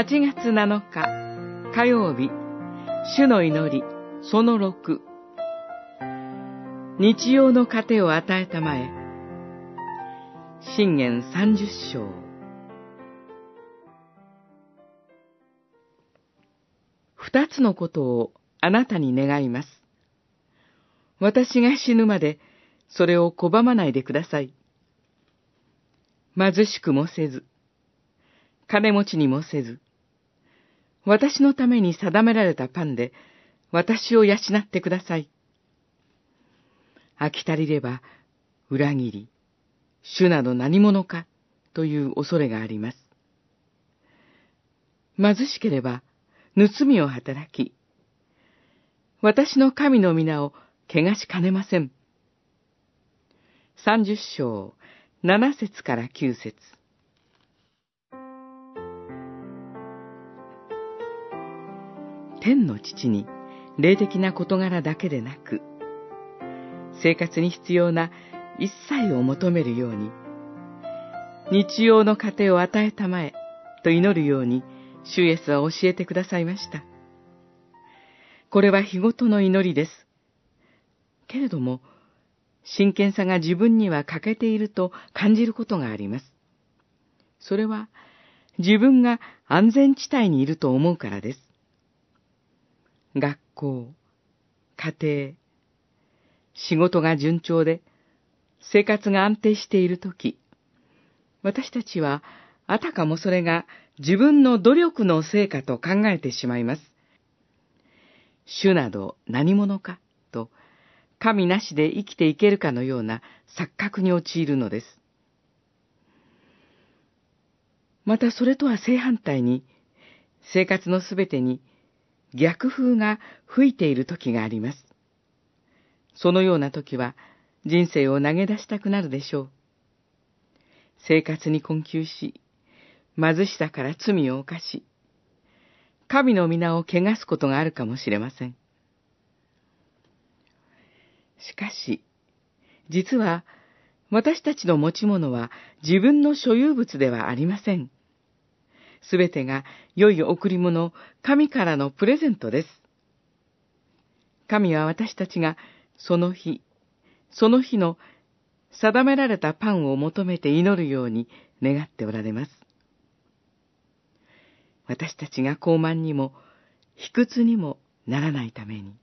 8月7日火曜日主の祈りその6日曜の糧を与えたまえ信玄30章二つのことをあなたに願います。私が死ぬまでそれを拒まないでください。貧しくもせず、金持ちにもせず、私のために定められたパンで私を養ってください。飽き足りれば裏切り、主など何者かという恐れがあります。貧しければ盗みを働き、私の神の皆を汚しかねません。三十章、七節から九節天の父に霊的な事柄だけでなく、生活に必要な一切を求めるように、日曜の糧を与えたまえと祈るように、主イエスは教えてくださいました。これは日ごとの祈りです。けれども、真剣さが自分には欠けていると感じることがあります。それは、自分が安全地帯にいると思うからです。学校、家庭、仕事が順調で、生活が安定しているとき、私たちは、あたかもそれが自分の努力の成果と考えてしまいます。主など何者かと、神なしで生きていけるかのような錯覚に陥るのです。またそれとは正反対に、生活のすべてに逆風が吹いている時があります。そのような時は人生を投げ出したくなるでしょう。生活に困窮し、貧しさから罪を犯し、神の皆を汚すことがあるかもしれません。しかし、実は私たちの持ち物は自分の所有物ではありません。すべてが良い贈り物、神からのプレゼントです。神は私たちがその日、その日の定められたパンを求めて祈るように願っておられます。私たちが傲慢にも、卑屈にもならないために。